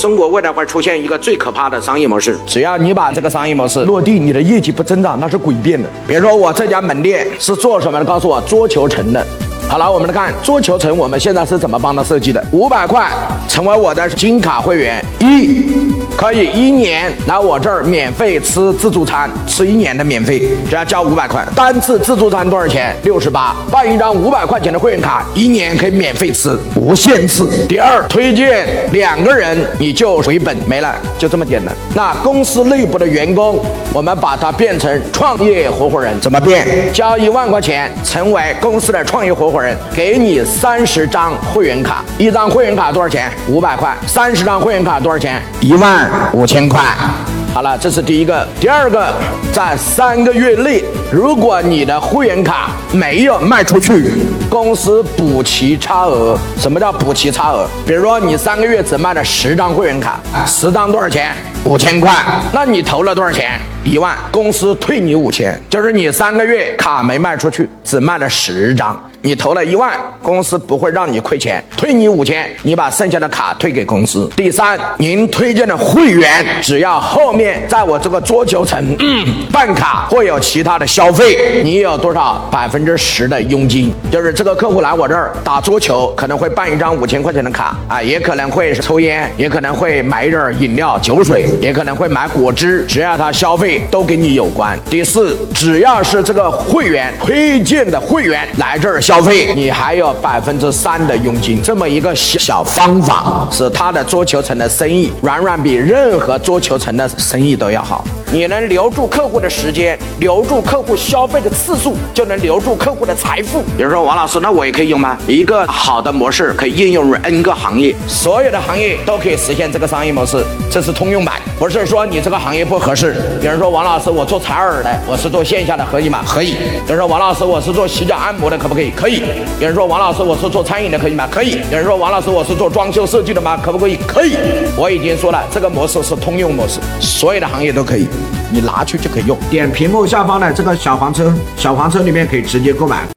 中国未来会出现一个最可怕的商业模式，只要你把这个商业模式落地，你的业绩不增长那是诡辩的。比如说我这家门店是做什么的？告诉我，桌球城的。好了，我们来看桌球城，我们现在是怎么帮他设计的？五百块成为我的金卡会员，一可以一年来我这儿免费吃自助餐，吃一年的免费，只要交五百块。单次自助餐多少钱？六十八。办一张五百块钱的会员卡，一年可以免费吃，无限次。第二，推荐两个人你就回本没了，就这么简单。那公司内部的员工，我们把它变成创业合伙人，怎么变？交一万块钱成为公司的创业合伙。人给你三十张会员卡，一张会员卡多少钱？五百块。三十张会员卡多少钱？一万五千块。好了，这是第一个。第二个，在三个月内，如果你的会员卡没有卖出去，公司补齐差额。什么叫补齐差额？比如说你三个月只卖了十张会员卡，十张多少钱？五千块。那你投了多少钱？一万。公司退你五千，就是你三个月卡没卖出去，只卖了十张。你投了一万，公司不会让你亏钱，退你五千，你把剩下的卡退给公司。第三，您推荐的会员，只要后面在我这个桌球城办卡会有其他的消费，你有多少百分之十的佣金？就是这个客户来我这儿打桌球，可能会办一张五千块钱的卡啊，也可能会抽烟，也可能会买一点饮料、酒水，也可能会买果汁，只要他消费都跟你有关。第四，只要是这个会员推荐的会员来这儿。消费你还有百分之三的佣金，这么一个小小方法，使他的桌球城的生意远远比任何桌球城的生意都要好。你能留住客户的时间，留住客户消费的次数，就能留住客户的财富。比如说王老师，那我也可以用吗？一个好的模式可以应用于 N 个行业，所有的行业都可以实现这个商业模式，这是通用版。不是说你这个行业不合适。比如说王老师，我做采耳的，我是做线下的，可以吗？可以。比如说王老师，我是做洗脚按摩的，可不可以？可以，有人说王老师我是做餐饮的可以吗？可以。有人说王老师我是做装修设计的吗？可不可以？可以。我已经说了，这个模式是通用模式，所有的行业都可以，你拿去就可以用。点屏幕下方的这个小黄车，小黄车里面可以直接购买。